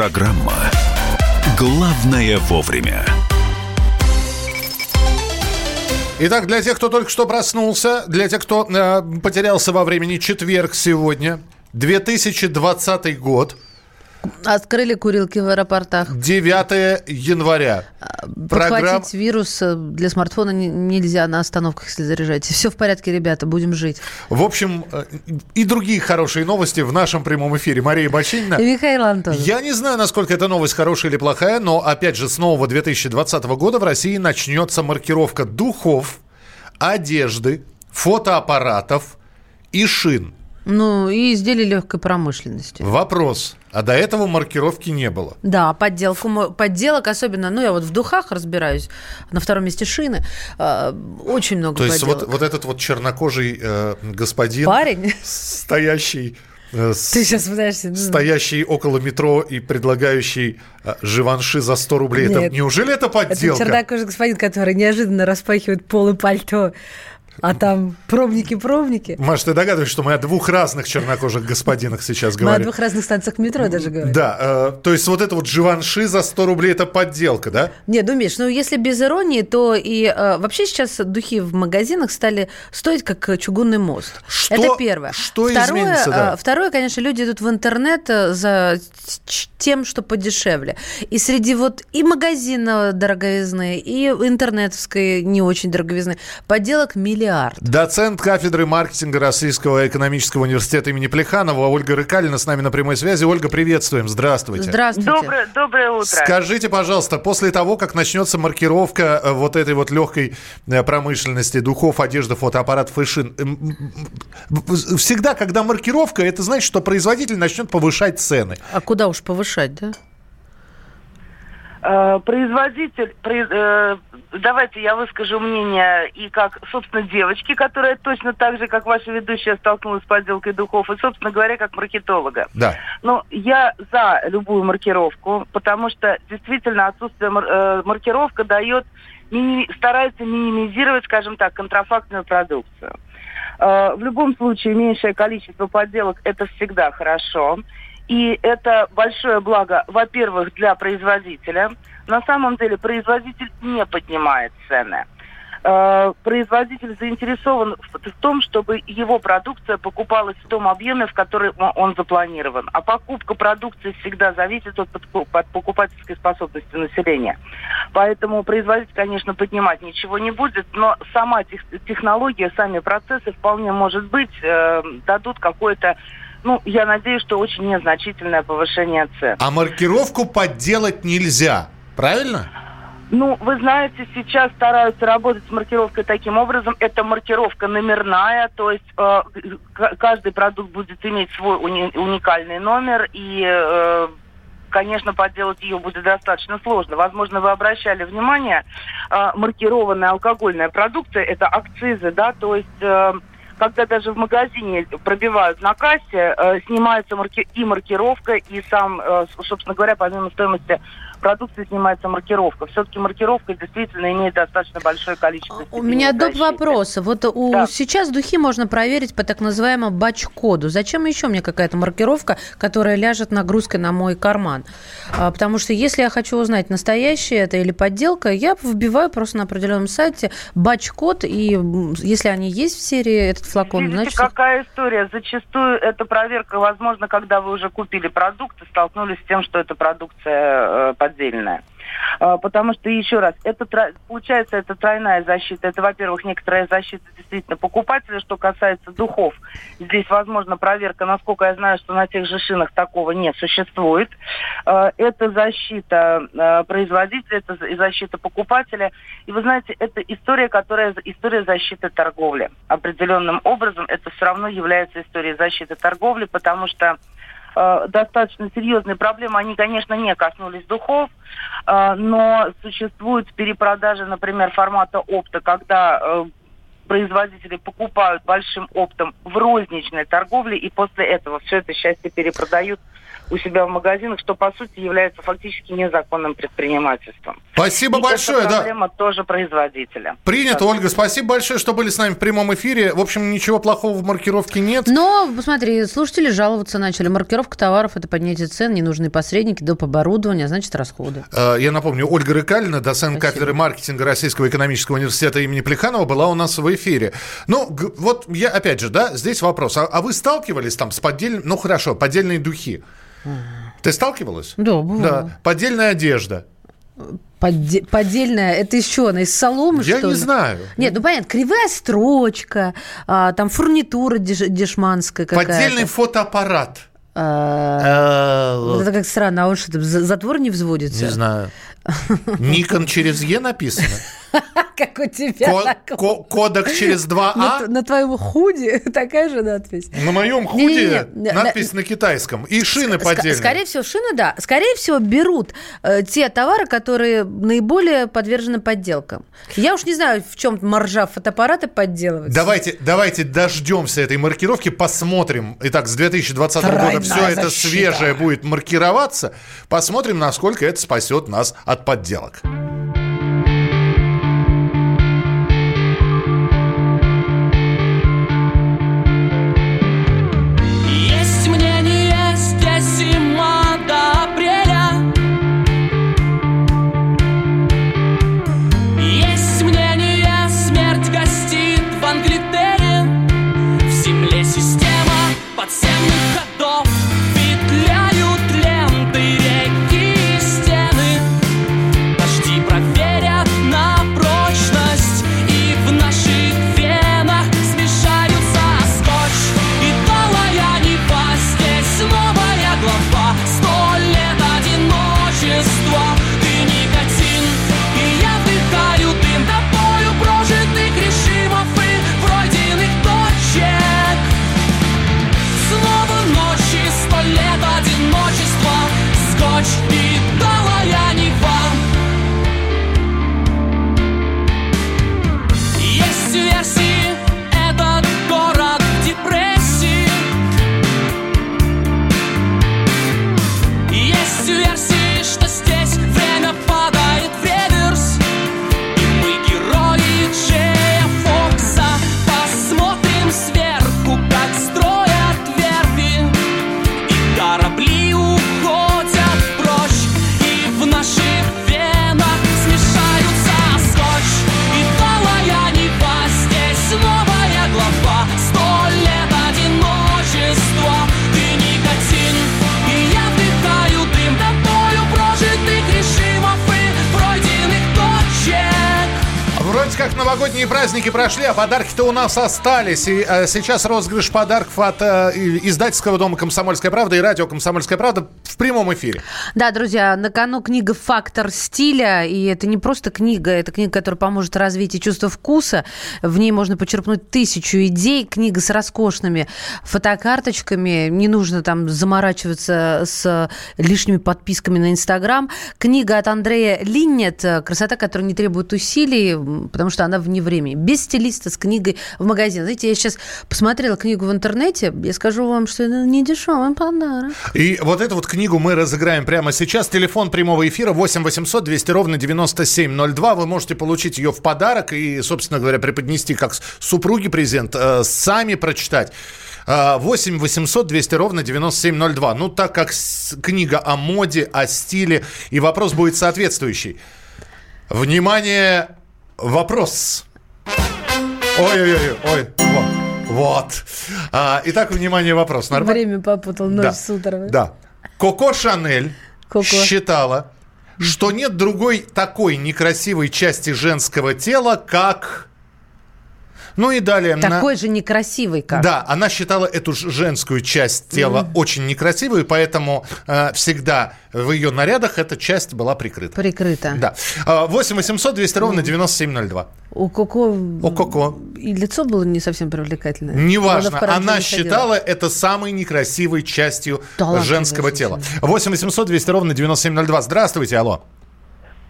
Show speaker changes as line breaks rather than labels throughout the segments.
Программа «Главное вовремя».
Итак, для тех, кто только что проснулся, для тех, кто э, потерялся во времени, четверг сегодня, 2020 год –
Открыли курилки в аэропортах.
9 января.
Подхватить Программ... вирус э, для смартфона нельзя на остановках, если заряжаете. Все в порядке, ребята, будем жить.
В общем, э, и другие хорошие новости в нашем прямом эфире. Мария Бочинина.
И Михаил Антонов.
Я не знаю, насколько эта новость хорошая или плохая, но, опять же, с нового 2020 года в России начнется маркировка духов, одежды, фотоаппаратов и шин –
ну, и изделия легкой промышленности.
Вопрос. А до этого маркировки не было.
Да, подделку, подделок особенно, ну, я вот в духах разбираюсь, на втором месте шины, э, очень много
То
подделок.
есть вот, вот этот вот чернокожий э, господин...
Парень?
Стоящий... Э,
Ты сейчас пытаешься... Ну...
Стоящий около метро и предлагающий э, живанши за 100 рублей. Нет, это, неужели это подделка?
Это чернокожий господин, который неожиданно распахивает пол и пальто а там пробники-пробники.
Маш, ты догадываешься, что мы о двух разных чернокожих господинах сейчас говорим?
Мы о двух разных станциях метро даже говорим.
Да, э, то есть вот это вот Живанши за 100 рублей – это подделка, да?
Нет, ну, Миш, ну если без иронии, то и э, вообще сейчас духи в магазинах стали стоить как чугунный мост.
Что,
это первое.
Что второе, изменится, да?
Э, второе, конечно, люди идут в интернет э, за тем, что подешевле. И среди вот и магазина дороговизны, и интернетовской не очень дороговизны подделок миллиард миллиард.
Доцент кафедры маркетинга Российского экономического университета имени Плеханова Ольга Рыкалина с нами на прямой связи. Ольга, приветствуем. Здравствуйте.
Здравствуйте.
Доброе, доброе утро.
Скажите, пожалуйста, после того, как начнется маркировка э, вот этой вот легкой э, промышленности, духов, одежды, фотоаппаратов и шин, всегда, когда маркировка, это значит, что производитель начнет повышать цены.
А куда уж повышать, да?
Э, производитель, э, давайте я выскажу мнение и как, собственно, девочки, которая точно так же, как ваша ведущая, столкнулась с подделкой духов, и, собственно говоря, как маркетолога.
Да.
Но я за любую маркировку, потому что действительно отсутствие э, маркировка дает, старается минимизировать, скажем так, контрафактную продукцию. В любом случае, меньшее количество подделок – это всегда хорошо. И это большое благо, во-первых, для производителя. На самом деле производитель не поднимает цены. Э, производитель заинтересован в том, чтобы его продукция покупалась в том объеме, в который он запланирован. А покупка продукции всегда зависит от покупательской способности населения. Поэтому производитель, конечно, поднимать ничего не будет, но сама технология, сами процессы вполне, может быть, э, дадут какое-то ну, я надеюсь, что очень незначительное повышение цен.
А маркировку подделать нельзя, правильно?
Ну, вы знаете, сейчас стараются работать с маркировкой таким образом. Это маркировка номерная, то есть э, каждый продукт будет иметь свой уни- уникальный номер, и, э, конечно, подделать ее будет достаточно сложно. Возможно, вы обращали внимание, э, маркированная алкогольная продукция – это акцизы, да, то есть... Э, когда даже в магазине пробивают на кассе, э, снимается марки- и маркировка, и сам, э, собственно говоря, помимо стоимости продукции снимается маркировка. Все-таки маркировка действительно имеет достаточно большое количество.
У меня доп. вопроса. Вот у, да. сейчас духи можно проверить по так называемому бач-коду. Зачем еще мне какая-то маркировка, которая ляжет нагрузкой на мой карман? А, потому что если я хочу узнать, настоящее это или подделка, я вбиваю просто на определенном сайте бач-код, и если они есть в серии, этот флакон,
Видите,
значит...
какая история? Зачастую эта проверка, возможно, когда вы уже купили продукт и столкнулись с тем, что эта продукция э, поддельная. А, потому что, еще раз, это получается, это тройная защита. Это, во-первых, некоторая защита действительно покупателя. Что касается духов, здесь возможно проверка, насколько я знаю, что на тех же шинах такого не существует. А, это защита а, производителя, это защита покупателя. И вы знаете, это история, которая история защиты торговли. Определенным образом это все равно является историей защиты торговли, потому что э, достаточно серьезные проблемы. Они, конечно, не коснулись духов, э, но существует перепродажа, например, формата опта, когда э, производители покупают большим оптом в розничной торговле и после этого все это счастье перепродают у себя в магазинах, что по сути является фактически незаконным предпринимательством.
Спасибо
И
большое.
Это
Да.
проблема тоже производителя.
Принято,
Да.
Ольга. Спасибо большое, что были с нами в прямом эфире. В общем, ничего плохого в маркировке нет.
Но, посмотри, слушатели жаловаться начали. Маркировка товаров – это поднятие цен, ненужные посредники, доп. оборудование, а значит, расходы.
Э, Я напомню, Ольга Рыкалина, доцент
Спасибо.
кафедры маркетинга Российского экономического университета имени Плеханова, была у нас в эфире. Ну, вот я, опять же, да, здесь вопрос. А, а вы сталкивались там с поддельными, ну хорошо, поддельные духи? Ты сталкивалась?
Да, бывало.
Да. Поддельная одежда.
Подде- поддельная, это из чего? Она из соломы,
Я
что
не
ли?
знаю.
Нет, ну понятно, кривая строчка, а, там фурнитура деш- дешманская какая-то.
Поддельный фотоаппарат.
А,
Э,
вот это как странно, а он что, за- затвор не взводится?
Не знаю. Никон через Е написано.
Как у тебя.
Ко- ко- Кодек через
На,
2А.
т- на твоем худе такая же надпись.
На моем худе надпись на китайском. И шины
Ска-
поддельные.
Скорее всего, шины, да. Скорее всего, берут э, те товары, которые наиболее подвержены подделкам. Я уж не знаю, в чем маржа фотоаппарата подделывается.
Давайте, давайте дождемся этой маркировки, посмотрим. Итак, с 2020 года
Тройная
все это
защита.
свежее будет маркироваться. Посмотрим, насколько это спасет нас от подделок. Прошли, а подарки-то у нас остались. И э, сейчас розыгрыш подарков от и- издательского дома «Комсомольская правда» и радио «Комсомольская правда» в прямом эфире.
Да, друзья, на кону книга «Фактор стиля». И это не просто книга, это книга, которая поможет развить чувство вкуса. В ней можно почерпнуть тысячу идей. Книга с роскошными фотокарточками. Не нужно там заморачиваться с лишними подписками на Инстаграм. Книга от Андрея Линнет «Красота, которая не требует усилий», потому что она вне времени. Без стилиста с книгой в магазин. Знаете, я сейчас посмотрела книгу в интернете. Я скажу вам, что это не дешевый подарок.
И вот эту вот книгу мы разыграем прямо сейчас. Телефон прямого эфира 8 800 200 ровно 9702. Вы можете получить ее в подарок и, собственно говоря, преподнести как супруге презент, э, сами прочитать. Э, 8 800 200 ровно 9702. Ну, так как книга о моде, о стиле, и вопрос будет соответствующий. Внимание, вопрос. Ой-ой-ой, ой, вот. А, итак, внимание, вопрос. Нормально?
Время попутал, ночь
Да.
судорога.
Да. Коко Шанель
Коко.
считала, что нет другой такой некрасивой части женского тела, как... Ну и далее... на-
Такой же некрасивый, как.
Да, она считала эту женскую часть тела очень некрасивой, поэтому э, всегда в ее нарядах эта часть была прикрыта.
Прикрыто.
Да. А, 8 800 200 ровно 9702.
У Коко...
У Коко.
И лицо было не совсем привлекательное.
Неважно, она
не ходила.
считала это самой некрасивой частью
Талантливая
женского
женщина.
тела. 8 800 200 ровно 9702. Здравствуйте, алло.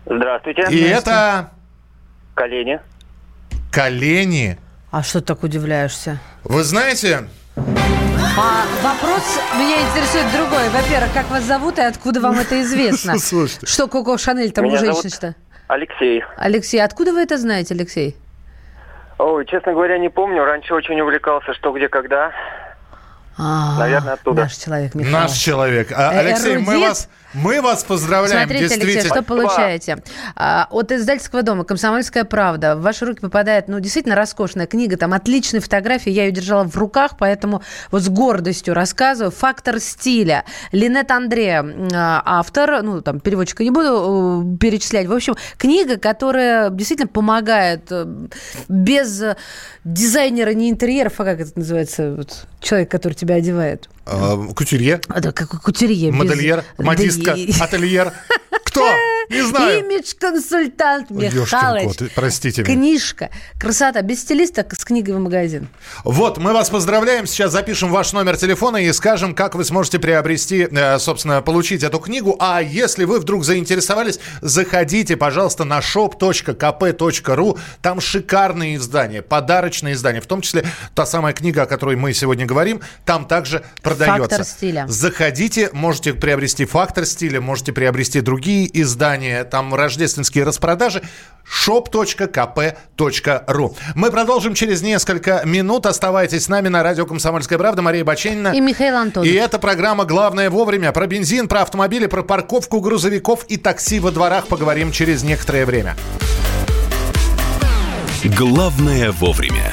Здравствуйте.
И это
Колени.
колени.
А что ты так удивляешься?
Вы знаете,
А вопрос меня интересует другой. Во-первых, как вас зовут и откуда вам это известно?
Слушайте.
Что Коко Шанель там у женщин-то?
Алексей.
Алексей, откуда вы это знаете, Алексей?
Ой, честно говоря, не помню. Раньше очень увлекался «Что, где, когда».
А,
Наверное, оттуда.
Наш человек, Михаил.
наш человек. А,
Э,
Алексей, мы вас, мы вас поздравляем,
Смотрите, Алексей,
действительно.
что получаете? А, От издательского дома «Комсомольская правда» в ваши руки попадает, ну, действительно роскошная книга, там отличные фотографии, я ее держала в руках, поэтому вот с гордостью рассказываю. «Фактор стиля». Линет Андрея, а, автор, ну, там, переводчика не буду э, перечислять. В общем, книга, которая действительно помогает э, без дизайнера, не интерьеров, а как это называется, вот, человек, который тебя одевает.
А, Кутюрье,
А, да, как кутюрье. без-
модельер,
Да
модистка,
и-
ательер. Кто? Не знаю.
Имидж-консультант Михалыч.
кот, простите меня.
Книжка. Красота. Без стилиста с книгой в магазин.
Вот, мы вас поздравляем. Сейчас запишем ваш номер телефона и скажем, как вы сможете приобрести, э, собственно, получить эту книгу. А если вы вдруг заинтересовались, заходите, пожалуйста, на shop.kp.ru. Там шикарные издания, подарочные издания. В том числе та самая книга, о которой мы сегодня говорим, там также продается.
«Фактор стиля».
Заходите, можете приобрести «Фактор стиля», можете приобрести другие издания, там рождественские распродажи shop.kp.ru. Мы продолжим через несколько минут. Оставайтесь с нами на радио «Комсомольская правда». Мария Баченина.
И Михаил Антонов.
И это программа «Главное вовремя». Про бензин, про автомобили, про парковку грузовиков и такси во дворах поговорим через некоторое время.
Главное вовремя.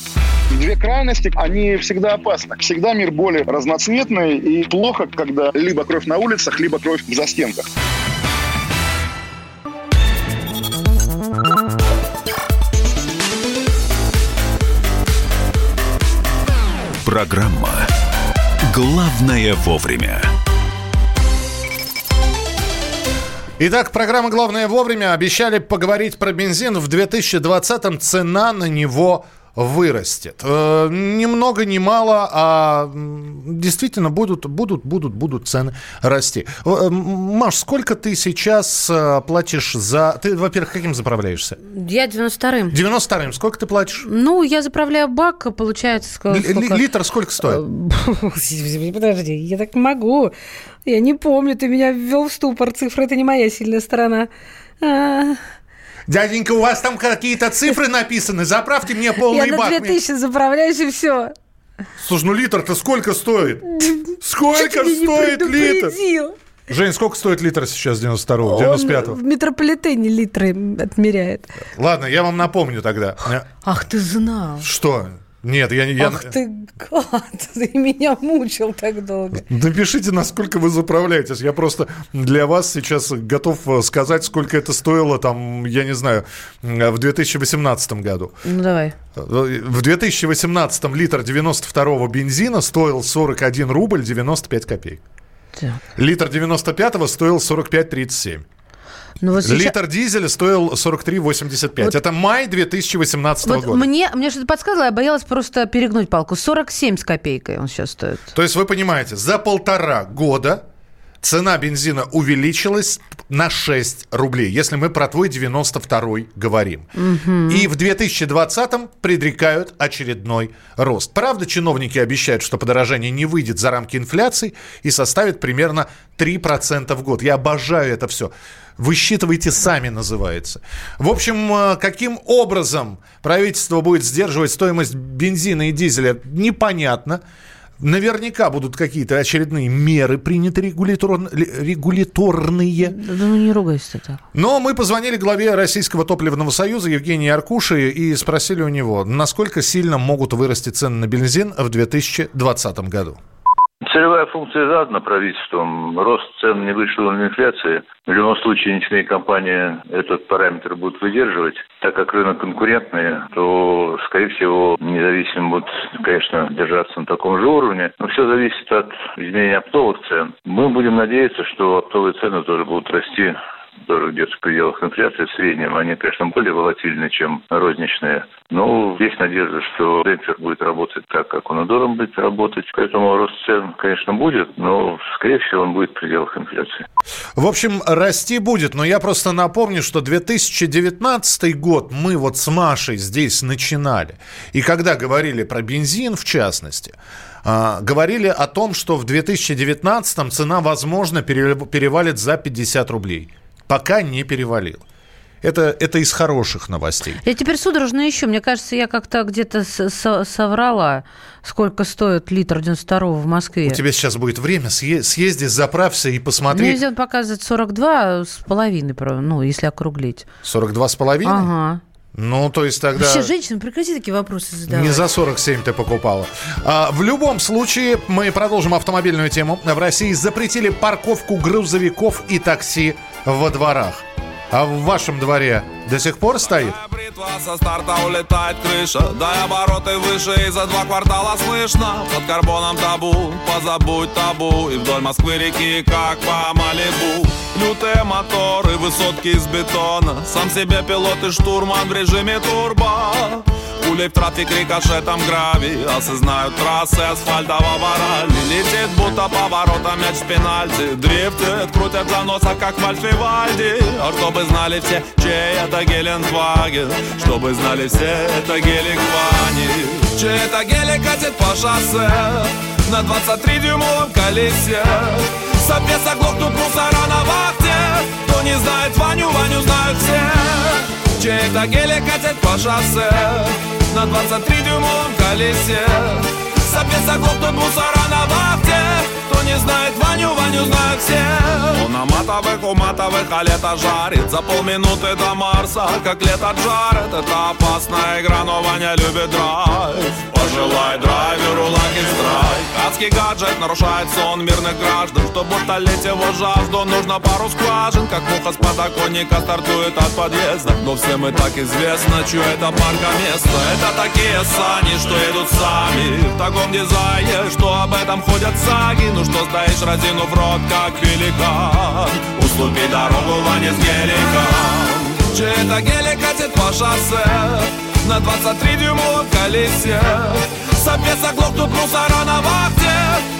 Две крайности, они всегда опасны. Всегда мир более разноцветный и плохо, когда либо кровь на улицах, либо кровь в застенках.
Программа «Главное вовремя».
Итак, программа «Главное вовремя». Обещали поговорить про бензин. В 2020-м цена на него вырастет. Э, ни много, ни мало, а действительно будут, будут, будут, будут цены расти. Э, Маш, сколько ты сейчас э, платишь за... Ты, во-первых, каким заправляешься?
Я 92-м.
92-м. Сколько ты платишь?
Ну, я заправляю бак, получается... ск-
Ли-
сколько?
ли- Литр сколько стоит?
Подожди, я так не могу. Я не помню, ты меня ввел в ступор. Цифры – это не моя сильная сторона.
Дяденька, у вас там какие-то цифры написаны. Заправьте мне полный
Я на
бак.
2000 заправляюсь, и все.
Слушай, ну литр-то сколько стоит? Сколько стоит литр? Жень, сколько стоит литр сейчас 92-го, 95-го?
Он в метрополитене литры отмеряет.
Ладно, я вам напомню тогда.
Ах, ты знал.
Что? Нет, я... я...
Ах ты гад, ты меня мучил так долго.
Напишите, насколько вы заправляетесь. Я просто для вас сейчас готов э, сказать, сколько это стоило, там, я не знаю, э, в 2018 году.
Ну, давай.
Э, В 2018 литр 92-го бензина стоил 41 рубль 95 копеек.
Так.
Литр 95-го стоил 45,37.
Ну, вот сейчас-
Литр дизеля стоил 43,85.
Вот-
Это май 2018
Вот
года.
мне, мне что-то подсказывало, я боялась просто перегнуть палку. 47 с копейкой он сейчас стоит.
То есть вы понимаете, за полтора года цена бензина увеличилась на 6 рублей, если мы про твой 92-й говорим. И в 2020-м предрекают очередной рост. Правда, чиновники обещают, что подорожание не выйдет за рамки инфляции и составит примерно 3% в год. Я обожаю это все. Высчитывайте сами, называется. В общем, э, каким образом правительство будет сдерживать стоимость бензина и дизеля, непонятно. Наверняка будут какие-то очередные меры приняты регулятор... регуляторные.
Да ну не ругайся так.
Но мы позвонили главе Российского топливного союза Евгении Аркуши и спросили у него, насколько сильно могут вырасти цены на бензин в 2020 году.
Целевая функция задана правительством. Рост цен не выше уровня инфляции. В любом случае нефтяные компании этот параметр будут выдерживать. Так как рынок конкурентный, то, скорее всего, независимо будут, конечно, держаться на таком же уровне. Но все зависит от изменения оптовых цен. Мы будем надеяться, что оптовые цены тоже будут расти тоже где-то в пределах инфляции в среднем. Они, конечно, более волатильны, чем розничные. Но есть надежда, что демпфер будет работать так, как он и должен быть работать. Поэтому рост цен, конечно, будет, но, скорее всего, он будет в пределах инфляции.
В общем, расти будет, но я просто напомню, что 2019 год мы вот с Машей здесь начинали. И когда говорили про бензин, в частности, а, говорили о том, что в 2019 цена, возможно, перевалит за 50 рублей пока не перевалил. Это, это из хороших новостей.
Я теперь судорожно ищу. Мне кажется, я как-то где-то соврала, сколько стоит литр 92 в Москве.
У тебя сейчас будет время. Съезди, заправься и посмотри.
Мне везет показывает 42 с половиной, ну, если округлить.
42 с половиной?
Ага.
Ну, то есть тогда...
Вообще, женщина, прекрати такие вопросы задавать.
Не за 47 ты покупала. А, в любом случае, мы продолжим автомобильную тему. В России запретили парковку грузовиков и такси во дворах. А в вашем дворе до сих пор стоит?
Бритва со старта улетает крыша. Дай обороты выше и за два квартала слышно. Под карбоном табу, позабудь табу. И вдоль Москвы реки, как по Малибу. Лютые моторы, высотки из бетона. Сам себе пилот и штурман в режиме турбо. Пулей в трафик рикошетом гравий Осознают трассы асфальтового ралли Летит будто поворотом мяч в пенальти. Дрифтит, крутят за носа, как Вальфивальди А чтобы знали все, чей это Геленваген Чтобы знали все, это гелик Вани. Чей это гелик катит по шоссе На 23-дюймовом колесе. Сопец оглохнут мусора на вахте. Кто не знает Ваню, Ваню знают все. Чей это гелик катит по шоссе На 23-дюймовом колесе. Сопец оглохнут мусора на вахте не знает Ваню, Ваню знают все. Он на матовых, у матовых, а лето жарит. За полминуты до Марса, как лето жарит Это опасная игра, но Ваня любит драйв Пожелай драйверу лаки страйк Адский гаджет нарушает сон мирных граждан Чтобы утолить его жажду, нужно пару скважин Как муха с подоконника стартует от подъезда. Но всем и так известно, чье это парка место. Это такие сани, что едут сами. В таком дизайне, что об этом ходят саги. Ну что стоишь, разинув рот, как великан Уступи дорогу Ване с геликом. Чей это гелик катит по шоссе на 23-дюймовом колесе Сопец оглохнут мусора на вахте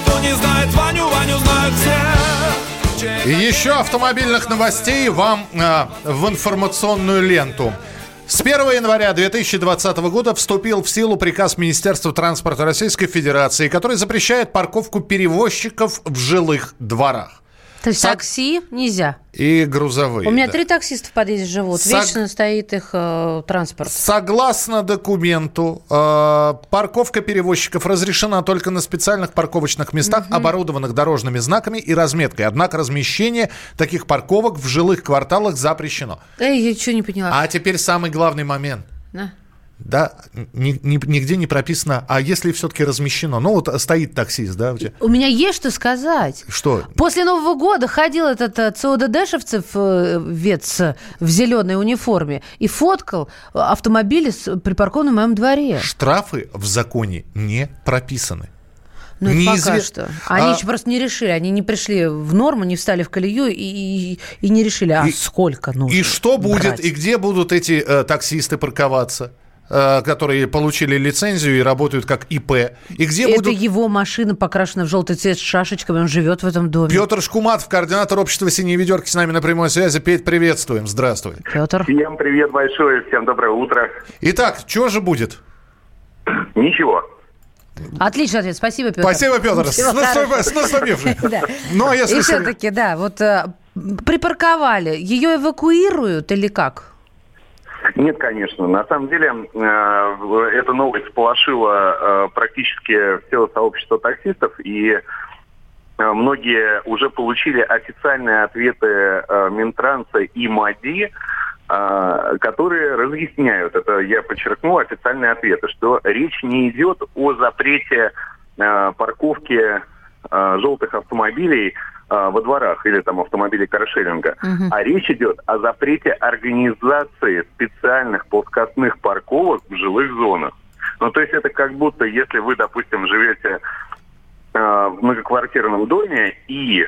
Кто не знает Ваню, Ваню знают все
И еще автомобильных новостей вам э, в информационную ленту. С 1 января 2020 года вступил в силу приказ Министерства транспорта Российской Федерации, который запрещает парковку перевозчиков в жилых дворах.
То есть Сог... такси нельзя?
И грузовые.
У меня
да.
три таксиста в подъезде живут. Сог... Вечно стоит их э, транспорт.
Согласно документу, э, парковка перевозчиков разрешена только на специальных парковочных местах, угу. оборудованных дорожными знаками и разметкой. Однако размещение таких парковок в жилых кварталах запрещено.
Эй, я что не поняла.
А теперь самый главный момент.
Да
да, ни, ни, нигде не прописано, а если все-таки размещено? Ну, вот стоит таксист, да?
У меня есть что сказать.
Что?
После Нового года ходил этот э, ЦОДДшевцев, э, вец в зеленой униформе, и фоткал автомобили, припаркованные в моем дворе.
Штрафы в законе не прописаны.
Ну, это Неизвест... пока что. Они а... еще просто не решили. Они не пришли в норму, не встали в колею и, и, и не решили, а и, сколько нужно
И что будет, брать? и где будут эти э, таксисты парковаться? Э, которые получили лицензию и работают как ИП. И где
Это
будут...
его машина покрашена в желтый цвет с шашечками, он живет в этом доме.
Петр Шкуматов, координатор общества «Синие ведерки» с нами на прямой связи. Петь, приветствуем. Здравствуй.
Петр.
Всем привет большое, всем доброе утро.
Итак, что же будет?
Ничего.
Отличный ответ. Спасибо, Петр.
Спасибо, Петр.
Всего хорошего.
с наступившим.
Да.
Ну, а если...
И все-таки, да, вот э, припарковали. Ее эвакуируют или как?
Нет, конечно. На самом деле, э, эта новость сполошила э, практически все сообщество таксистов, и э, многие уже получили официальные ответы Минтранса и МАДИ, которые разъясняют, это я подчеркну, официальные ответы, что речь не идет о запрете парковки э, желтых автомобилей во дворах или там автомобилей каршеринга,
Мгм.
а речь идет о запрете организации специальных плоскостных парковок в жилых зонах. Ну, то есть это как будто, если вы, допустим, живете э, в многоквартирном доме и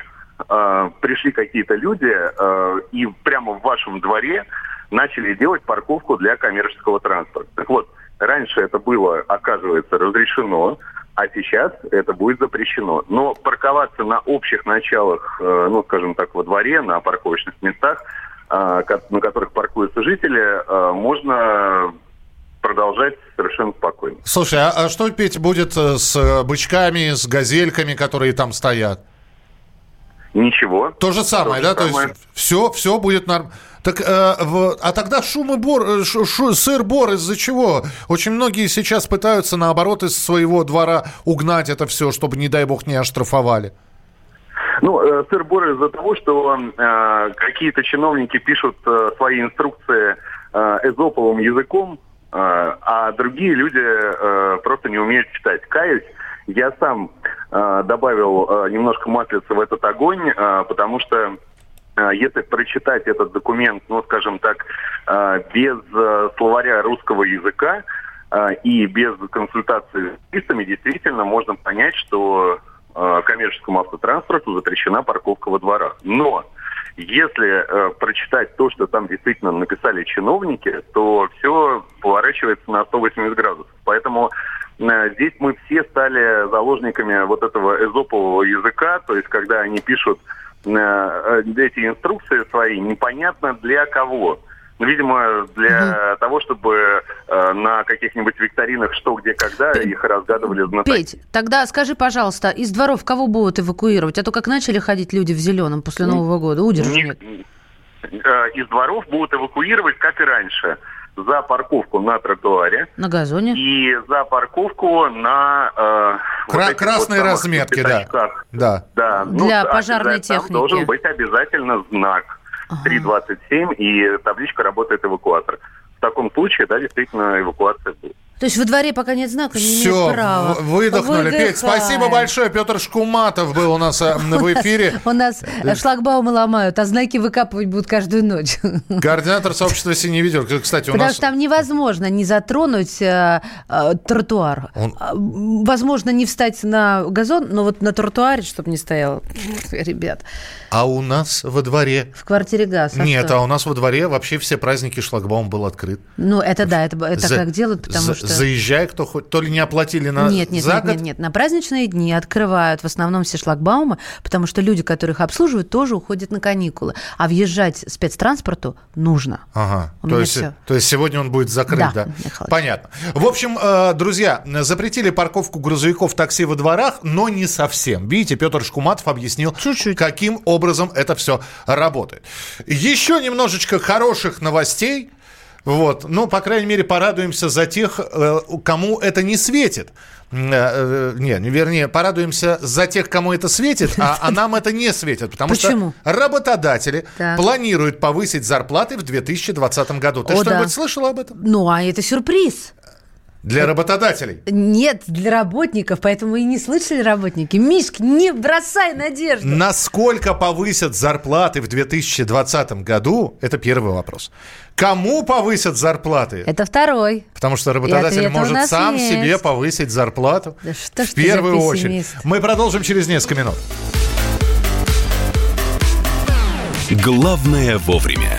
э, пришли какие-то люди э, и прямо в вашем дворе начали делать парковку для коммерческого транспорта. Так вот, раньше это было, оказывается, разрешено, а сейчас это будет запрещено. Но парковаться на общих началах, э, ну, скажем так, во дворе, на парковочных местах, э, на которых паркуются жители, э, можно продолжать совершенно спокойно.
Слушай, а, а что, Петь, будет с бычками, с газельками, которые там стоят?
Ничего.
То же самое,
То
да?
же
То
самое.
есть все, все будет нормально. Так, э, в- а тогда шум и бор, э, шу- шу- сыр-бор из-за чего? Очень многие сейчас пытаются, наоборот, из своего двора угнать это все, чтобы, не дай бог, не оштрафовали.
Ну, э, сыр-бор из-за того, что э, какие-то чиновники пишут э, свои инструкции э, эзоповым языком, э, а другие люди э, просто не умеют читать. Каюсь, я сам э, добавил э, немножко маслица в этот огонь, э, потому что э, если прочитать этот документ, ну, скажем так, э, без э, словаря русского языка э, и без консультации с юристами, действительно можно понять, что коммерческому автотранспорту запрещена парковка во дворах. Но если э, прочитать то, что там действительно написали чиновники, то все поворачивается на 180 градусов. Поэтому э, здесь мы все стали заложниками вот этого эзопового языка, то есть когда они пишут эти инструкции свои, непонятно для кого. Ну, видимо, для того, чтобы э, на каких-нибудь викторинах что, где, когда их разгадывали знатоки.
Петь, тогда скажи, пожалуйста, из дворов кого будут эвакуировать? А то как начали ходить люди в зеленом после Нового года, нет.
э, из дворов будут эвакуировать, как и раньше, за парковку на тротуаре
На газоне?
и за парковку на э, вот
Кра-
этих
красные
вот
разметки, да. Да.
Да,
Для
ну,
пожарной
обязательно там
техники.
должен быть обязательно знак 327 и табличка «Работает эвакуатор». В таком случае, да, действительно, эвакуация будет.
То есть во дворе пока нет знака, не
Все,
имеет права.
выдохнули. Петь,
Выдыхаем.
спасибо большое. Петр Шкуматов был у нас э, в эфире.
У нас э, шлагбаумы ломают, а знаки выкапывать будут каждую ночь.
Координатор сообщества «Синий видео». Кстати, у
Потому
нас...
что там невозможно не затронуть э, э, тротуар.
Он-
А, Возможно, не встать на газон, но вот на тротуаре, чтобы не стоял. Ребят,
А у нас во дворе...
в квартире газ. а
Нет,
что?
а у нас во дворе вообще все праздники шлагбаум был открыт.
Ну, это да, это, это
За-
как делают, потому
за-
что...
Заезжай, кто хоть... То ли не оплатили на...
Нет, нет,
за
нет,
год?
нет, нет. На праздничные дни открывают в основном все шлагбаумы, потому что люди, которых обслуживают, тоже уходят на каникулы. А въезжать спецтранспорту нужно.
Ага.
У
То есть,
всё.
то есть сегодня он будет закрыт, да?
Да.
Понятно. В общем, э, друзья, запретили парковку грузовиков такси во дворах, но не совсем. Видите, Петр Шкуматов объяснил, каким образом это все работает. Еще немножечко хороших новостей. Вот. Ну, по крайней мере, порадуемся за тех, э, кому это не светит. Э, э, Не, вернее, порадуемся за тех, кому это светит, а, а нам это не светит. Потому
Почему?
что работодатели
Так.
планируют повысить зарплаты в 2020 20 году. Ты что-нибудь
да.
слышала об этом?
Ну, а это сюрприз.
Для работодателей.
Нет, для работников, поэтому и не слышали работники. Мишка, не бросай надежду.
Насколько повысят зарплаты в 2020 году? Это первый вопрос. Кому повысят зарплаты?
Это второй.
Потому что работодатель может сам
есть.
себе повысить зарплату.
Да что ж
в
ты за
первую очередь. Мы продолжим через несколько минут.
Главное вовремя.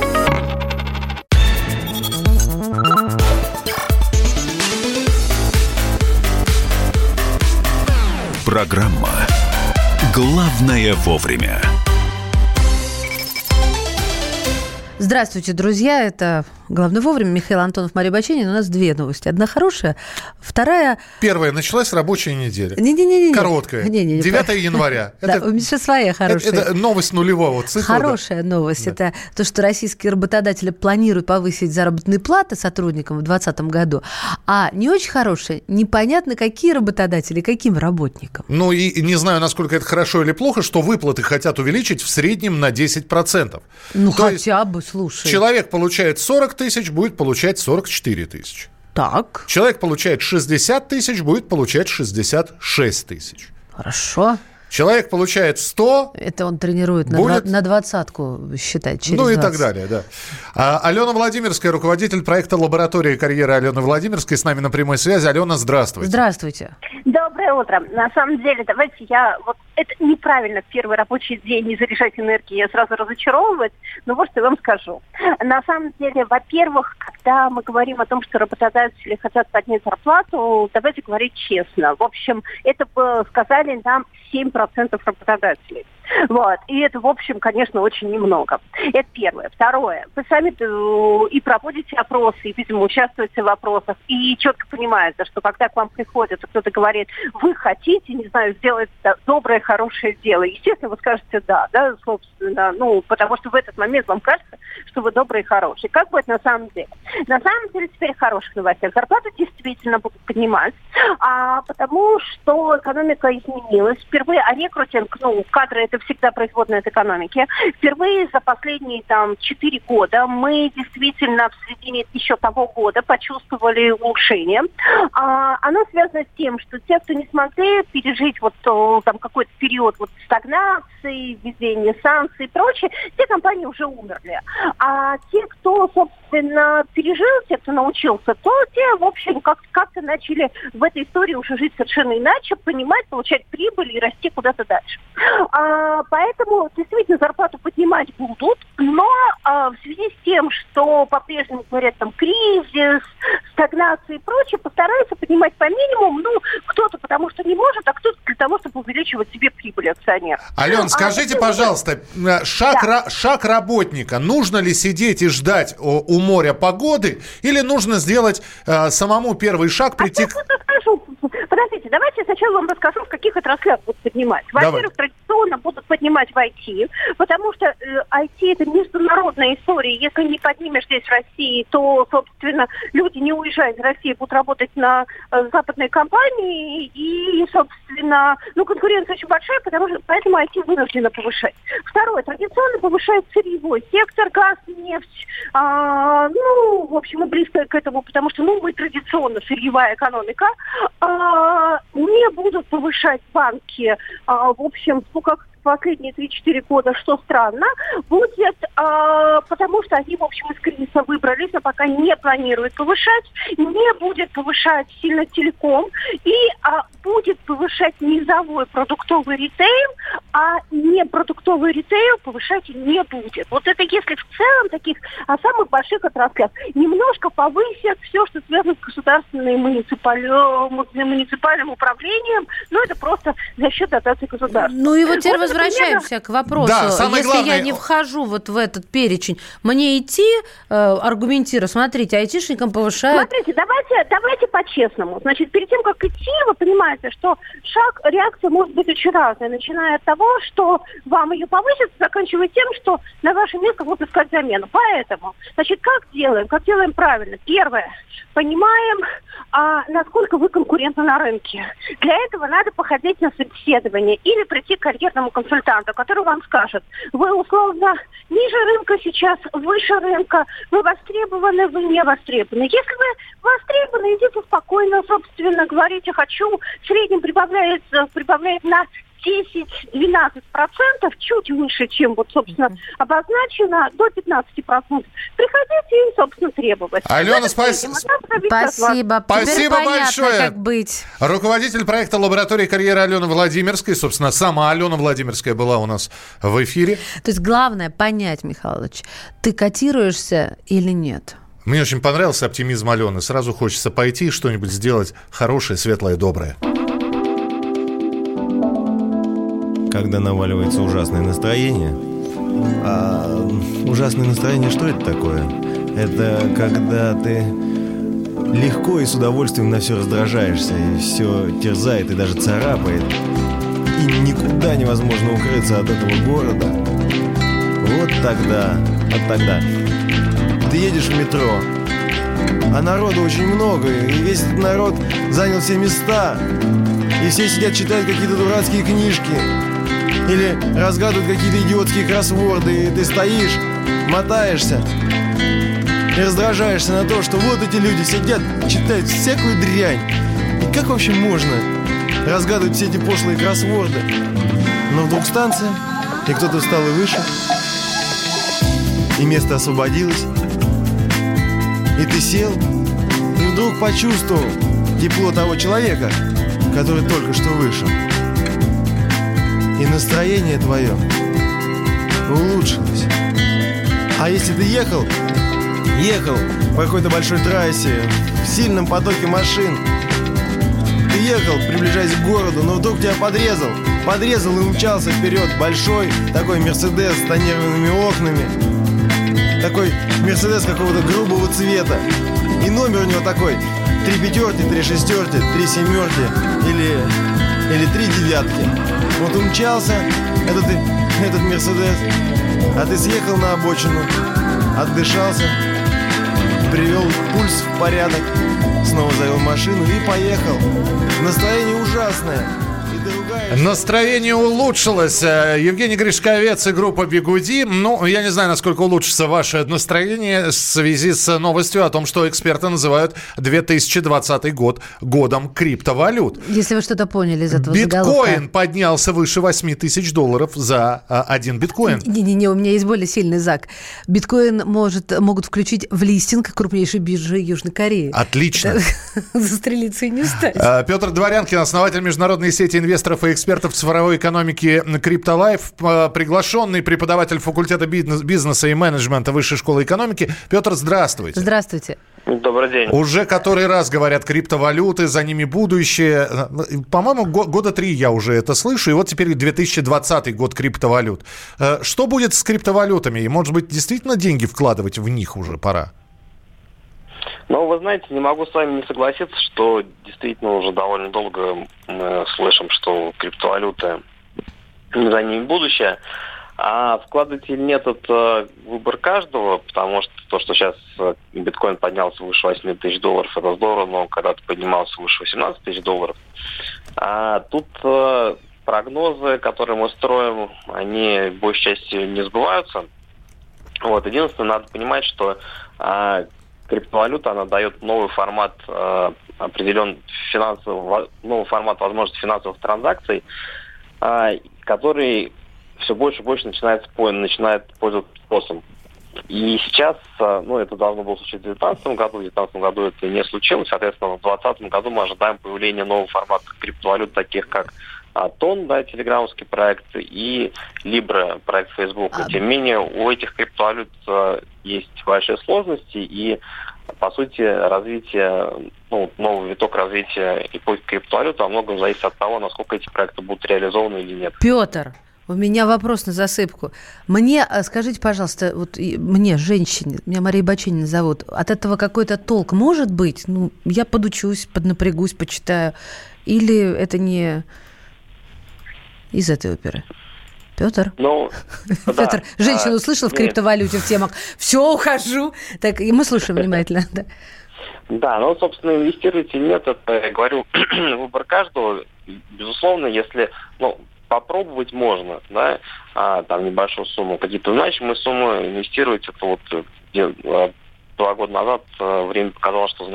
Программа «Главное вовремя».
Здравствуйте, друзья. Это «Главное вовремя». Михаил Антонов, Мария Баченин. У нас две новости. Одна хорошая, вторая...
Первая. Началась рабочая неделя.
Не-не-не.
Короткая.
Не, не, не.
9 января.
Да, у меня своя хорошая.
Это, это новость нулевого цикла.
Хорошая да. новость. Да. Это то, что российские работодатели планируют повысить заработные платы сотрудникам в 2020 году. А не очень хорошая, непонятно, какие работодатели, каким работникам.
Ну и не знаю, насколько это хорошо или плохо, что выплаты хотят увеличить в среднем на 10%.
Ну то хотя бы, слушай.
Человек получает 40 тысяч, будет получать 44 тысячи.
Так.
Человек получает 60 тысяч, будет получать 66 тысяч.
Хорошо.
Человек получает 100.
Это он тренирует будет... на двадцатку считать через
Ну
20.
и так далее, да. А, Алена Владимирская, руководитель проекта «Лаборатория карьеры» Алены Владимирской, с нами на прямой связи. Алена, здравствуйте.
Здравствуйте.
Доброе утро. На самом деле, давайте я... Вот это неправильно в первый рабочий день не заряжать энергией, сразу разочаровывать, но вот что я вам скажу. На самом деле, во-первых, когда мы говорим о том, что работодатели хотят поднять зарплату, давайте говорить честно. В общем, это сказали нам 7% работодателей. Вот. И это, в общем, конечно, очень немного. Это первое. Второе. Вы сами и проводите опросы, и, видимо, участвуете в вопросах, и четко понимаете, что когда к вам приходит, кто-то говорит, вы хотите, не знаю, сделать доброе, хорошее дело. Естественно, вы скажете да, да, собственно, ну, потому что в этот момент вам кажется, что вы добрый и хороший. Как будет на самом деле? На самом деле теперь хороших новостях. Зарплаты действительно будут поднимать, а, потому что экономика изменилась. Впервые, а рекрутинг, ну, кадры это всегда производная от экономики. Впервые за последние там четыре года мы действительно в середине еще того года почувствовали улучшение. А, оно связано с тем, что те, кто не смогли пережить вот там какой-то период вот стагнации, введения санкций и прочее, те компании уже умерли. А те, кто, собственно, пережил, те, кто научился, то те, в общем, как- как-то начали в этой истории уже жить совершенно иначе, понимать, получать прибыль и расти куда-то дальше. А, поэтому действительно зарплату поднимать будут, но а, в связи с тем, что по-прежнему говорят там кризис, стагнация и прочее, постараются поднимать по минимуму, ну, кто-то потому что не может, а кто-то для увеличивать себе прибыль акционер.
Ален, скажите, а, пожалуйста, шаг, да. шаг работника, нужно ли сидеть и ждать у моря погоды, или нужно сделать э, самому первый шаг, прийти...
А Подождите, давайте сначала вам расскажу, в каких отраслях будут поднимать. Во-первых, традиционно будут поднимать в IT, потому что э, IT это международная история. Если не поднимешь здесь в России, то, собственно, люди не уезжают из России, будут работать на э, западной компании, и, собственно, ну, конкуренция очень большая, потому что поэтому IT вынуждена повышать. Второе, традиционно повышает сырьевой сектор, газ, нефть, а, ну, в общем, мы близко к этому, потому что, ну, мы традиционно сырьевая экономика. А, не будут повышать банки, а, в общем, ну, как последние 3-4 года, что странно, будет, э, потому что они, в общем, из кризиса выбрались, а пока не планируют повышать, не будет повышать сильно телеком и э, будет повышать низовой продуктовый ритейл, а не продуктовый ритейл повышать не будет. Вот это если в целом таких о самых больших отраслях немножко повысят все, что связано с государственным муниципальным, муниципальным управлением, но это просто за счет дотации государства.
Ну и вот теперь вот возвращаемся к вопросу.
Да,
Если
главное...
я не вхожу вот в этот перечень, мне идти э, аргументировать? Смотрите, айтишникам повышают...
Смотрите, давайте, давайте по-честному. Значит, перед тем, как идти, вы понимаете, что шаг, реакция может быть очень разная, начиная от того, что вам ее повысят, заканчивая тем, что на ваше место будут искать замену. Поэтому, значит, как делаем? Как делаем правильно? Первое, понимаем, а, насколько вы конкурентны на рынке. Для этого надо походить на собеседование или прийти к карьерному консультанту, который вам скажет, вы условно ниже рынка сейчас, выше рынка, вы востребованы, вы не востребованы. Если вы востребованы, идите спокойно, собственно, говорите, хочу, в среднем прибавляется, прибавляет на 10-12 процентов, чуть выше, чем вот, собственно, обозначено, до 15 процентов. Приходите и, собственно, требовать.
Алена, спас...
Спасибо.
Спасибо
Теперь понятно,
большое.
как быть.
Руководитель проекта лаборатории карьеры Алены Владимирской. Собственно, сама Алена Владимирская была у нас в эфире.
То есть главное понять, Михайлович, ты котируешься или нет?
Мне очень понравился оптимизм Алены. Сразу хочется пойти и что-нибудь сделать хорошее, светлое, доброе.
Когда наваливается ужасное настроение. А ужасное настроение, что это такое? Это когда ты легко и с удовольствием на все раздражаешься, и все терзает и даже царапает. И никуда невозможно укрыться от этого города. Вот тогда, вот тогда. Ты едешь в метро, а народу очень много, и весь этот народ занял все места. И все сидят, читают какие-то дурацкие книжки. Или разгадывают какие-то идиотские кроссворды, и ты стоишь, мотаешься и раздражаешься на то, что вот эти люди сидят, читают всякую дрянь. И как вообще можно разгадывать все эти пошлые кроссворды? Но вдруг станция, и кто-то встал и вышел, и место освободилось, и ты сел, и вдруг почувствовал тепло того человека, который только что вышел. И настроение твое улучшилось. А если ты ехал, ехал по какой-то большой трассе, в сильном потоке машин, ты ехал, приближаясь к городу, но вдруг тебя подрезал, подрезал и умчался вперед большой такой Мерседес с тонированными окнами, такой Мерседес какого-то грубого цвета. И номер у него такой, три пятерки, три шестерки, три семерки или, или три девятки. Вот умчался этот, этот Мерседес, а ты съехал на обочину, отдышался, привел пульс в порядок, снова завел машину и поехал. Настроение ужасное.
Настроение улучшилось. Э, Евгений Гришковец и группа «Бегуди». Ну, я не знаю, насколько улучшится ваше настроение в связи с новостью о том, что эксперты называют 2020 год годом криптовалют.
Если вы что-то поняли из этого
Биткоин
заголовка.
поднялся выше 8 тысяч долларов за а, один биткоин.
Не-не-не, у меня есть более сильный зак. Биткоин может, могут включить в листинг крупнейшей биржи Южной Кореи.
Отлично.
Застрелиться и не стать.
А, Петр Дворянкин, основатель международной сети инвесторов и экспертов цифровой экономики Криптолайф, приглашенный преподаватель факультета бизнес- бизнеса и менеджмента Высшей школы экономики. Петр, здравствуйте.
Здравствуйте.
Добрый день.
Уже который раз говорят криптовалюты, за ними будущее. По-моему, го- года три я уже это слышу, и вот теперь 2020 год криптовалют. Э, Что будет с криптовалютами? И, может быть, действительно деньги вкладывать в них уже пора?
Ну, вы знаете, не могу с вами не согласиться, что действительно уже довольно долго мы слышим, что криптовалюты за ними будущее. А вкладывать или нет, это выбор каждого, потому что то, что сейчас э, биткоин поднялся выше 8 тысяч долларов, это здорово, но когда-то поднимался выше 18 тысяч долларов. А тут э, прогнозы, которые мы строим, они большей частью не сбываются. Вот, единственное, надо понимать, что а, криптовалюта, она дает новый формат э, определен финансовый, новый формат возможности финансовых транзакций, а, который все больше и больше начинает, начинает пользоваться спросом. И сейчас, а, ну, это должно было случиться в 2019 году, в 2019 году это не случилось, соответственно, в 2020 году мы ожидаем появления нового формата криптовалют, таких как а, Тон, да, телеграммский проект, и Libra, проект Facebook. Тем не менее, у этих криптовалют а, есть большие сложности, и, по сути, развитие, ну, новый виток развития эпохи криптовалют во многом зависит от того, насколько эти проекты будут реализованы или нет.
Петр, у меня вопрос на засыпку. Мне, а, скажите, пожалуйста, вот и мне, женщине, меня Мария Баченина зовут, от этого какой-то толк может быть? Ну, я подучусь, поднапрягусь, почитаю. Или это не из этой оперы? Петр?
Ну,
Петр,
да.
женщину
А,
услышал в
нет.
криптовалюте в темах. Все, ухожу. Так, и мы слушаем внимательно. да.
Да, ну, собственно, инвестировать или нет, это, я говорю, выбор каждого. Безусловно, если, ну, попробовать можно, да, а, там небольшую сумму, какие-то значимые суммы инвестировать, это вот э, где, э, два года назад э, время показало, что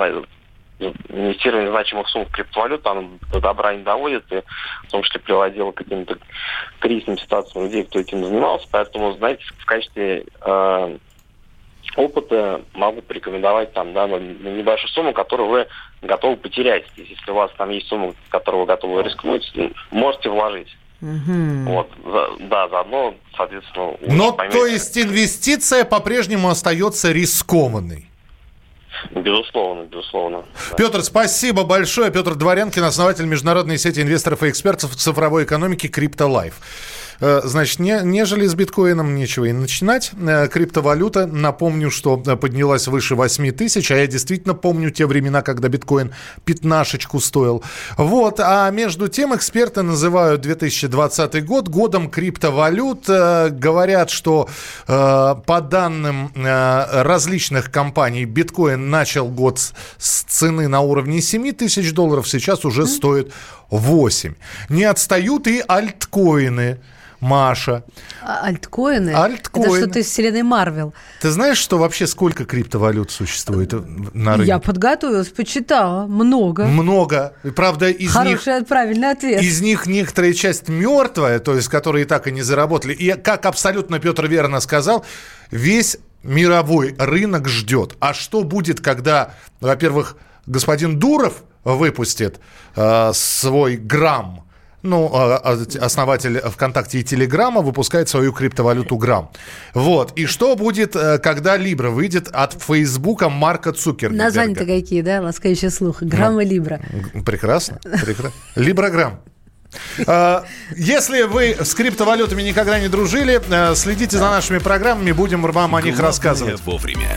инвестирование значимых сумм в криптовалюту, оно до добра не доводит, и в том числе приводило к каким-то кризисным ситуациям людей, кто этим занимался. Поэтому, знаете, в качестве э, опыта могу порекомендовать там, да, на, на небольшую сумму, которую вы готовы потерять. Если у вас там есть сумма, которую вы готовы рискнуть, ну, можете вложить. Вот, за- да, заодно, соответственно,
Но
поймете.
то есть инвестиция по-прежнему остается рискованной.
Безусловно, безусловно.
Петр, спасибо большое. Петр Дворянкин, основатель международной сети инвесторов и экспертов в цифровой экономике CryptoLife. Э, Значит, не, нежели с биткоином нечего и начинать. Э, Криптовалюта, напомню, что э, поднялась выше 8 тысяч, а я действительно помню те времена, когда биткоин пятнашечку стоил. Вот, а между тем эксперты называют 2020 год годом криптовалют. Говорят, что по данным различных компаний биткоин начал год с- с цены на уровне 7 тысяч долларов, сейчас уже стоит 8. Не отстают и альткоины. Маша.
А Альткоины?
Альткоины.
Это что-то из вселенной Марвел.
Ты знаешь, что вообще сколько криптовалют существует на рынке?
Я подготовилась, почитала. Много.
Много. Правда, из них,
Хороший, правильный ответ.
из них некоторая часть мертвая, то есть которые так и не заработали. И как абсолютно Петр верно сказал, весь мировой рынок ждет. А что будет, когда, во-первых, господин Дуров выпустит э, свой грамм, ну, а, а, основатель ВКонтакте и Телеграма выпускает свою криптовалюту Грамм. Вот. И что будет, э, когда Либра выйдет от Фейсбука Марка Цукерберга?
Названия-то какие, да? Ласкающий слух. Грамм и Либра.
Прекрасно. прекрасно. Либрограмм. А, Если вы с криптовалютами никогда не дружили, э, следите за нашими программами, будем вам о них рассказывать.
вовремя.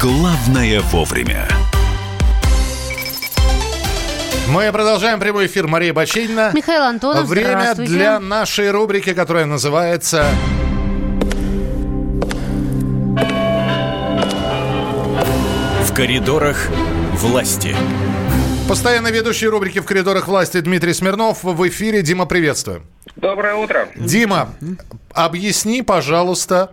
«Главное вовремя».
Мы продолжаем прямой эфир. Мария Баченина.
Михаил Антонов,
Время для нашей рубрики, которая называется...
В коридорах власти.
Постоянно ведущий рубрики «В коридорах власти» Дмитрий Смирнов. В эфире. Дима, приветствую.
Доброе утро.
Дима, объясни, пожалуйста,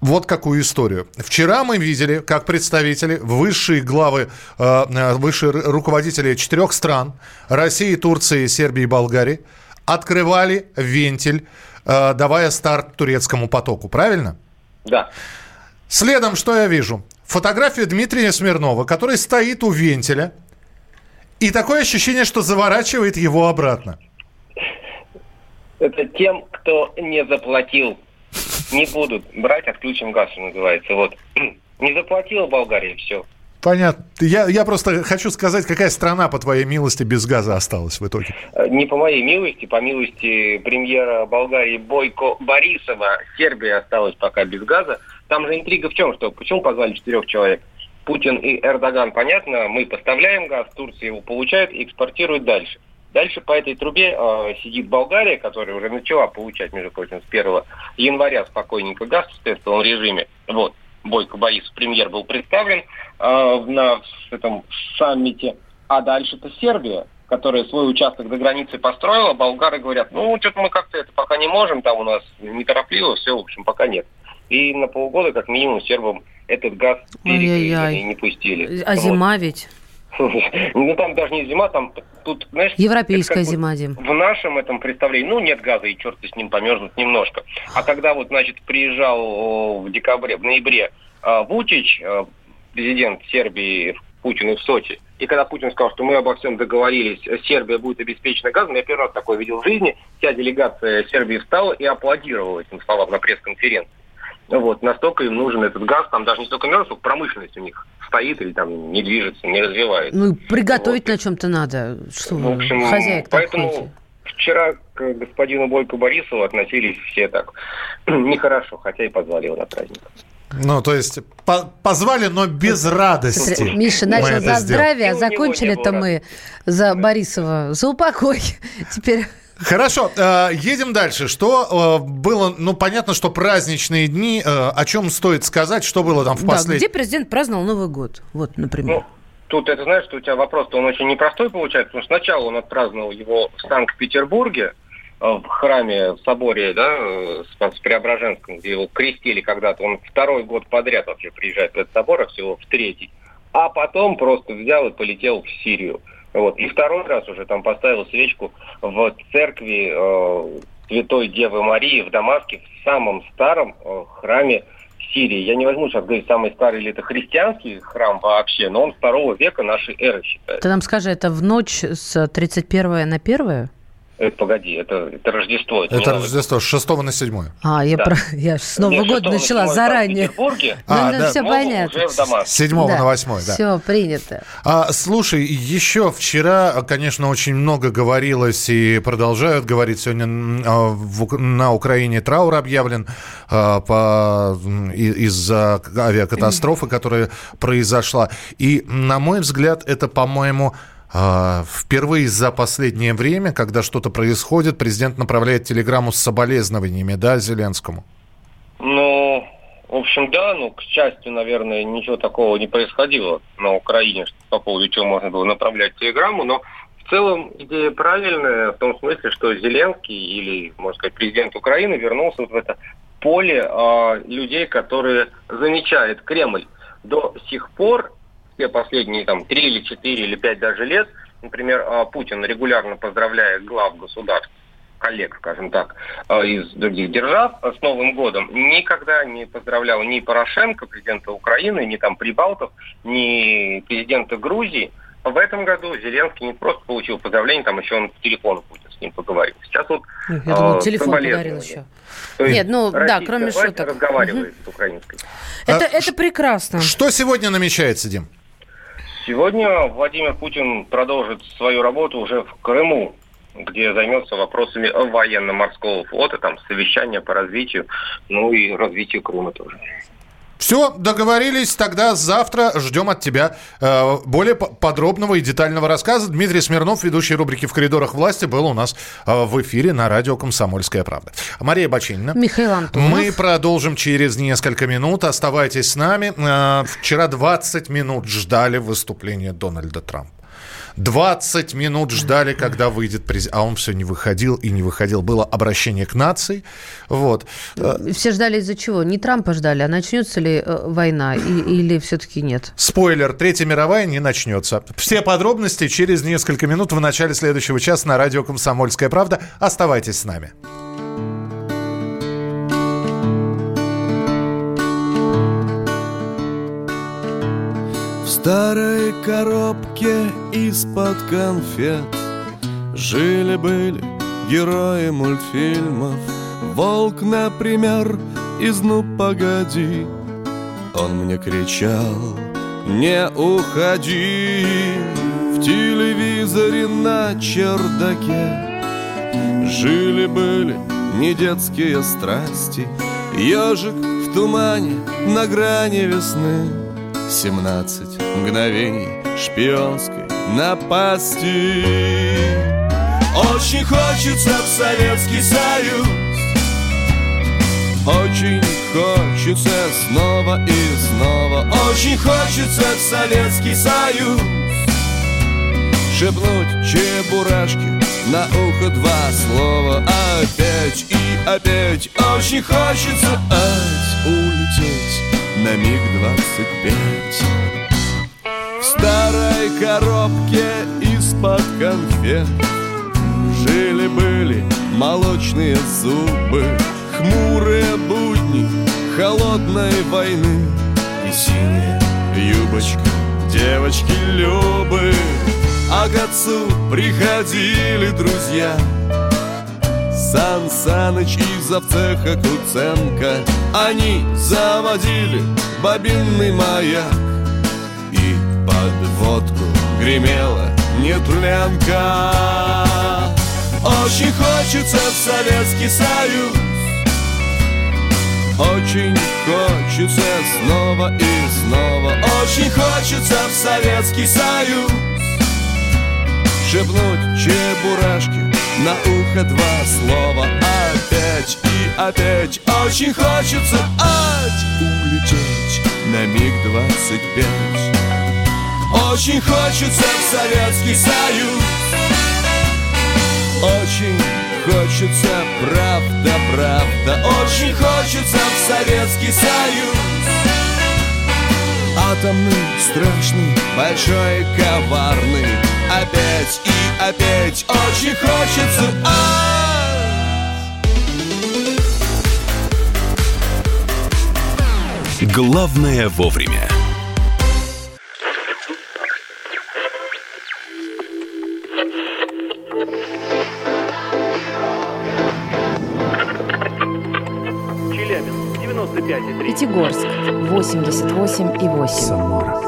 вот какую историю. Вчера мы видели, как представители, высшие главы, э, э, высшие ру- руководители четырех стран, России, Турции, Сербии и Болгарии, открывали вентиль, э, давая старт турецкому потоку. Правильно?
Да.
Следом, что я вижу? Фотография Дмитрия Смирнова, который стоит у вентиля, и такое ощущение, что заворачивает его обратно.
Это тем, кто не заплатил. Не будут брать, отключим газ, что называется. Вот. Не заплатила Болгария, все.
Понятно. Я, я просто хочу сказать, какая страна, по твоей милости, без газа осталась в итоге.
Не по моей милости, по милости премьера Болгарии Бойко Борисова, Сербия осталась пока без газа. Там же интрига в чем, что почему позвали четырех человек? Путин и Эрдоган, понятно, мы поставляем газ, Турция его получает и экспортирует дальше. Дальше по этой трубе э, сидит Болгария, которая уже начала получать, между прочим, с 1 января спокойненько газ в тестовом режиме. Вот, Бойко Борисов, премьер, был представлен э, на этом саммите. А дальше-то Сербия, которая свой участок до границы построила. Болгары говорят, ну, что-то мы как-то это пока не можем, там у нас неторопливо, все, в общем, пока нет. И на полгода, как минимум, сербам этот газ перекрыли и не пустили.
А
Вот.
зима ведь?
Ну, там даже не зима, там тут, знаешь...
Европейская зима, Дим.
В нашем этом представлении, ну, нет газа, и черт с ним померзнут немножко. А когда вот, значит, приезжал в декабре, в ноябре э, Вучич, э, президент Сербии, Путин и в Сочи, И когда Путин сказал, что мы обо всем договорились, Сербия будет обеспечена газом, я первый раз такое видел в жизни. Вся делегация Сербии встала и аплодировала этим словам на пресс-конференции. Вот, настолько им нужен этот газ, там даже не столько мерз, сколько промышленность у них стоит или там не движется, не развивается.
Ну, и приготовить на чем-то надо. Что
Ну, в общем,
хозяйка так
поэтому
ходите.
вчера к господину Бойко Борисову относились все так нехорошо, хотя и позвали его на праздник.
Ну, то есть по- позвали, но без радости.
Миша начал за здравие, а закончили-то мы за Борисова. За упокой. Теперь
Хорошо, э, едем дальше. Что э, было, ну, понятно, что праздничные дни, э, о чем стоит сказать, что было там в
Да,
последнем...
где президент праздновал Новый год? Вот, например.
Ну, тут это знаешь, что у тебя вопрос-то он очень непростой получается, потому что сначала он отпраздновал его в Санкт-Петербурге, в храме, в соборе, да, с с Преображенском, где его крестили когда-то. Он второй год подряд вообще приезжает в этот собор, а всего в третий. А потом просто взял и полетел в Сирию. Вот. И второй раз уже там поставил свечку в церкви э, Святой Девы Марии в Дамаске, в самом старом э, храме Сирии. Я не возьму сейчас говорить, самый старый или это христианский храм вообще, но он второго века нашей эры считается.
Ты нам скажи, это в ночь с 31 на 1?
Это, погоди, это, это Рождество. Это,
Это Рождество с 6 на 7.
А, я,
Да.
про... я с Нового
Нет,
года начала
на седьмое в
заранее.
Санкт-Петербурге,
Ну,
А,
ну,
да.
все понятно.
уже в Дамаске.
С 7 на 8, да.
Все, принято.
А, слушай, еще вчера, конечно, очень много говорилось и продолжают говорить. Сегодня а, на Украине траур объявлен а, по, из-за авиакатастрофы, которая произошла. И, на мой взгляд, это, по-моему, впервые за последнее время, когда что-то происходит, президент направляет телеграмму с соболезнованиями, да, Зеленскому?
Ну, в общем, да, ну, к счастью, наверное, ничего такого не происходило на Украине, по поводу чего можно было направлять телеграмму, но в целом идея правильная в том смысле, что Зеленский или, можно сказать, президент Украины вернулся вот в это поле а, людей, которые замечает Кремль. До сих пор, все последние там три или четыре или пять даже лет, например, а, Путин регулярно поздравляет глав государств коллег, скажем так, э, из других держав с Новым годом, никогда не поздравлял ни Порошенко, президента Украины, ни там Прибалтов, ни президента Грузии. В этом году Зеленский не просто получил поздравление, там еще он по телефону Путин с ним поговорил. Сейчас вот
Я думала,
э,
телефон
соболезнования.
подарил еще.
То
Нет, ну да, кроме шуток.
разговаривает с украинской.
Это, это прекрасно.
Что сегодня намечается, Дим?
Сегодня Владимир Путин продолжит свою работу уже в Крыму, где займется вопросами военно-морского флота, там совещания по развитию, ну и развитию Крыма тоже.
Все, договорились. Тогда завтра ждем от тебя э, более по- подробного и детального рассказа. Дмитрий Смирнов, ведущий рубрики «В коридорах власти», был у нас э, в эфире на радио «Комсомольская правда». Мария Бачинина.
Михаил Антонов.
Мы продолжим через несколько минут. Оставайтесь с нами. Э, Вчера 20 минут ждали выступления Дональда Трампа. 20 минут ждали, когда выйдет президент. А он все не выходил и не выходил. Было обращение к нации. Вот. Э,
Все ждали из-за чего? Не Трампа ждали, а начнется ли э, война и- или все-таки нет?
Спойлер, Третья мировая не начнется. Все подробности через несколько минут в начале следующего часа на радио «Комсомольская правда». Оставайтесь с нами.
Старой коробке из-под конфет. Жили-были герои мультфильмов. Волк, например, из «Ну, погоди» Он мне кричал «Не уходи!» В телевизоре на чердаке Жили-были не детские страсти. Ежик в тумане на грани весны 17 мгновений шпионской напасти. Очень хочется в Советский Союз. Очень хочется снова и снова. Очень хочется в Советский Союз. Шепнуть чебурашки на ухо два слова. Опять и опять. Очень хочется ать улететь на миг двадцать пять. В старой коробке из-под конфет Жили-были молочные зубы Хмурые будни холодной войны И синяя юбочка девочки Любы. А к отцу приходили друзья Сан Саныч и завцеха Куценко. Они заводили бобинный маяк. И под водку гремела нетленка Очень хочется в Советский Союз. Очень хочется снова и снова. Очень хочется в Советский Союз. Шепнуть чебурашки на ухо два слова Опять и опять. Очень хочется ать улететь на миг двадцать пять. Очень хочется в Советский Союз. Очень хочется правда, правда. Очень хочется в Советский Союз. Атомный, страшный, большой, коварный Опять и опять очень хочется
Главное вовремя.
Челябинск, 95,3.
Пятигорск 88,8.
Самара